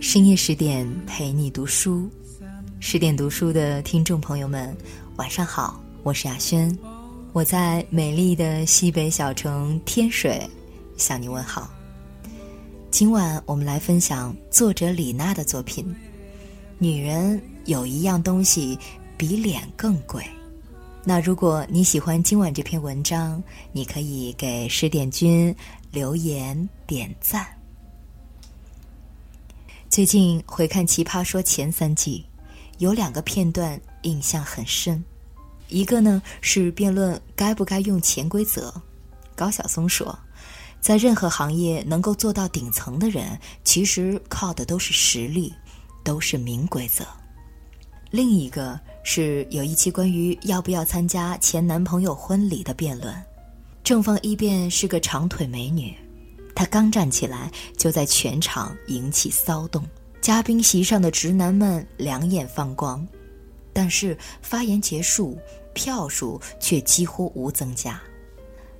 深夜十点陪你读书，十点读书的听众朋友们，晚上好，我是雅轩，我在美丽的西北小城天水向你问好。今晚我们来分享作者李娜的作品《女人有一样东西比脸更贵》。那如果你喜欢今晚这篇文章，你可以给十点君留言点赞。最近回看《奇葩说》前三季，有两个片段印象很深。一个呢是辩论该不该用潜规则，高晓松说，在任何行业能够做到顶层的人，其实靠的都是实力，都是明规则。另一个是有一期关于要不要参加前男朋友婚礼的辩论，正方一辩是个长腿美女，她刚站起来就在全场引起骚动，嘉宾席上的直男们两眼放光。但是发言结束，票数却几乎无增加。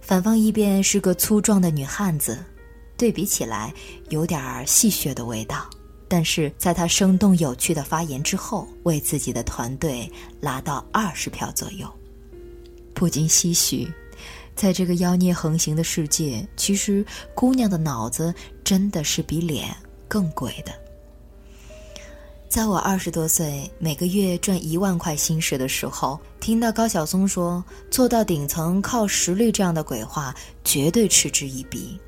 反方一辩是个粗壮的女汉子，对比起来有点儿戏谑的味道。但是在他生动有趣的发言之后，为自己的团队拉到二十票左右，不禁唏嘘，在这个妖孽横行的世界，其实姑娘的脑子真的是比脸更贵的。在我二十多岁，每个月赚一万块薪水的时候，听到高晓松说“做到顶层靠实力”这样的鬼话，绝对嗤之以鼻。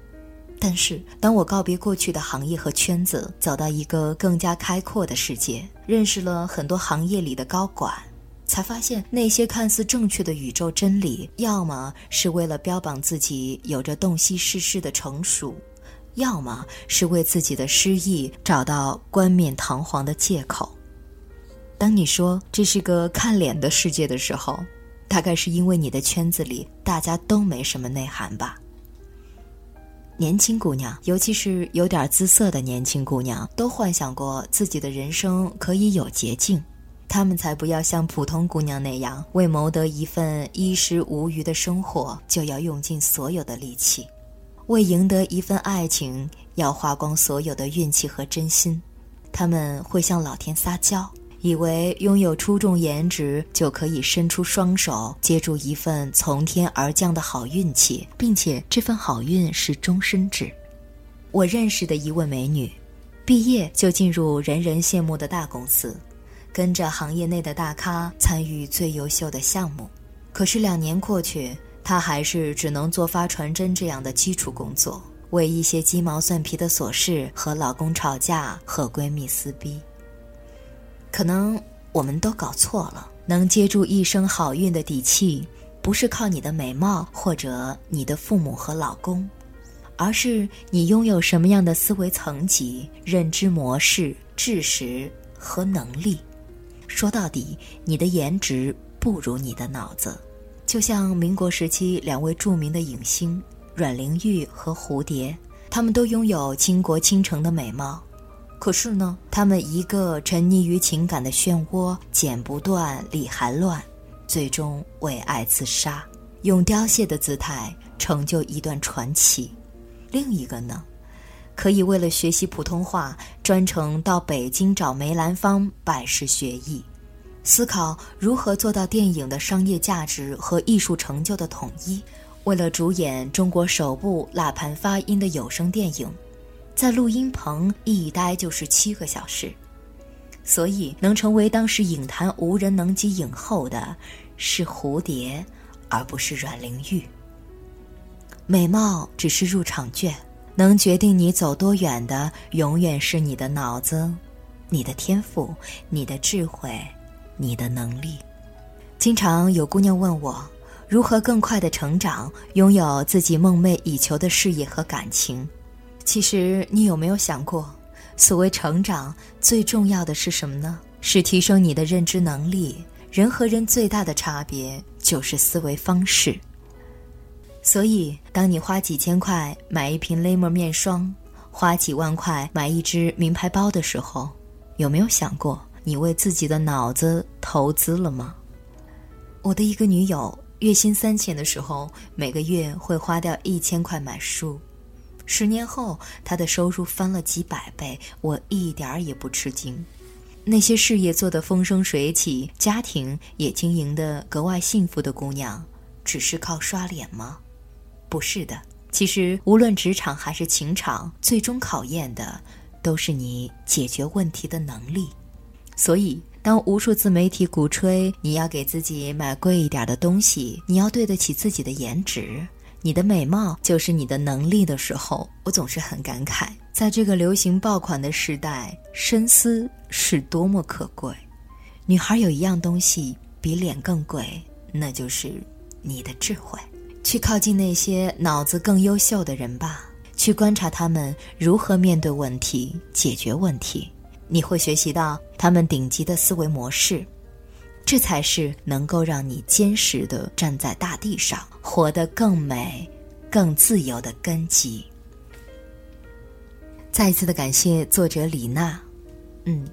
但是，当我告别过去的行业和圈子，走到一个更加开阔的世界，认识了很多行业里的高管，才发现那些看似正确的宇宙真理，要么是为了标榜自己有着洞悉世事的成熟。要么是为自己的失意找到冠冕堂皇的借口。当你说这是个看脸的世界的时候，大概是因为你的圈子里大家都没什么内涵吧。年轻姑娘，尤其是有点姿色的年轻姑娘，都幻想过自己的人生可以有捷径，她们才不要像普通姑娘那样，为谋得一份衣食无余的生活，就要用尽所有的力气。为赢得一份爱情，要花光所有的运气和真心，他们会向老天撒娇，以为拥有出众颜值就可以伸出双手接住一份从天而降的好运气，并且这份好运是终身制。我认识的一位美女，毕业就进入人人羡慕的大公司，跟着行业内的大咖参与最优秀的项目，可是两年过去。她还是只能做发传真这样的基础工作，为一些鸡毛蒜皮的琐事和老公吵架，和闺蜜撕逼。可能我们都搞错了，能接住一生好运的底气，不是靠你的美貌或者你的父母和老公，而是你拥有什么样的思维层级、认知模式、知识和能力。说到底，你的颜值不如你的脑子。就像民国时期两位著名的影星阮玲玉和蝴蝶，他们都拥有倾国倾城的美貌，可是呢，他们一个沉溺于情感的漩涡，剪不断，理还乱，最终为爱自杀，用凋谢的姿态成就一段传奇；另一个呢，可以为了学习普通话，专程到北京找梅兰芳拜师学艺。思考如何做到电影的商业价值和艺术成就的统一。为了主演中国首部拉盘发音的有声电影，在录音棚一待就是七个小时。所以，能成为当时影坛无人能及影后的，是蝴蝶，而不是阮玲玉。美貌只是入场券，能决定你走多远的，永远是你的脑子、你的天赋、你的智慧。你的能力，经常有姑娘问我，如何更快的成长，拥有自己梦寐以求的事业和感情。其实，你有没有想过，所谓成长，最重要的是什么呢？是提升你的认知能力。人和人最大的差别就是思维方式。所以，当你花几千块买一瓶 l 莫面霜，花几万块买一只名牌包的时候，有没有想过？你为自己的脑子投资了吗？我的一个女友，月薪三千的时候，每个月会花掉一千块买书。十年后，他的收入翻了几百倍，我一点儿也不吃惊。那些事业做得风生水起，家庭也经营得格外幸福的姑娘，只是靠刷脸吗？不是的。其实，无论职场还是情场，最终考验的都是你解决问题的能力。所以，当无数自媒体鼓吹你要给自己买贵一点的东西，你要对得起自己的颜值，你的美貌就是你的能力的时候，我总是很感慨，在这个流行爆款的时代，深思是多么可贵。女孩有一样东西比脸更贵，那就是你的智慧。去靠近那些脑子更优秀的人吧，去观察他们如何面对问题、解决问题，你会学习到他们顶级的思维模式，这才是能够让你坚实的站在大地上，活得更美、更自由的根基。再一次的感谢作者李娜，嗯。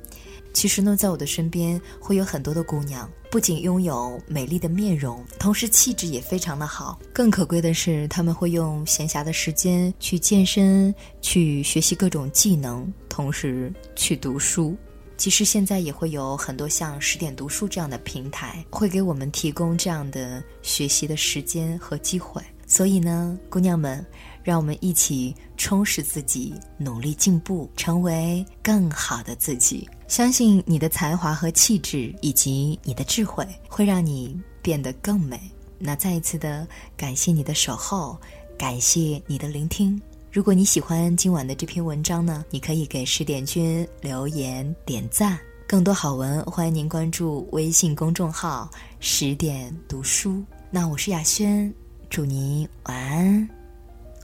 其实呢，在我的身边会有很多的姑娘，不仅拥有美丽的面容，同时气质也非常的好。更可贵的是，她们会用闲暇的时间去健身，去学习各种技能，同时去读书。其实现在也会有很多像十点读书这样的平台，会给我们提供这样的学习的时间和机会。所以呢，姑娘们，让我们一起充实自己，努力进步，成为更好的自己。相信你的才华和气质，以及你的智慧，会让你变得更美。那再一次的感谢你的守候，感谢你的聆听。如果你喜欢今晚的这篇文章呢，你可以给十点君留言点赞。更多好文，欢迎您关注微信公众号“十点读书”。那我是亚轩。祝您晚安，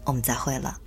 我们再会了。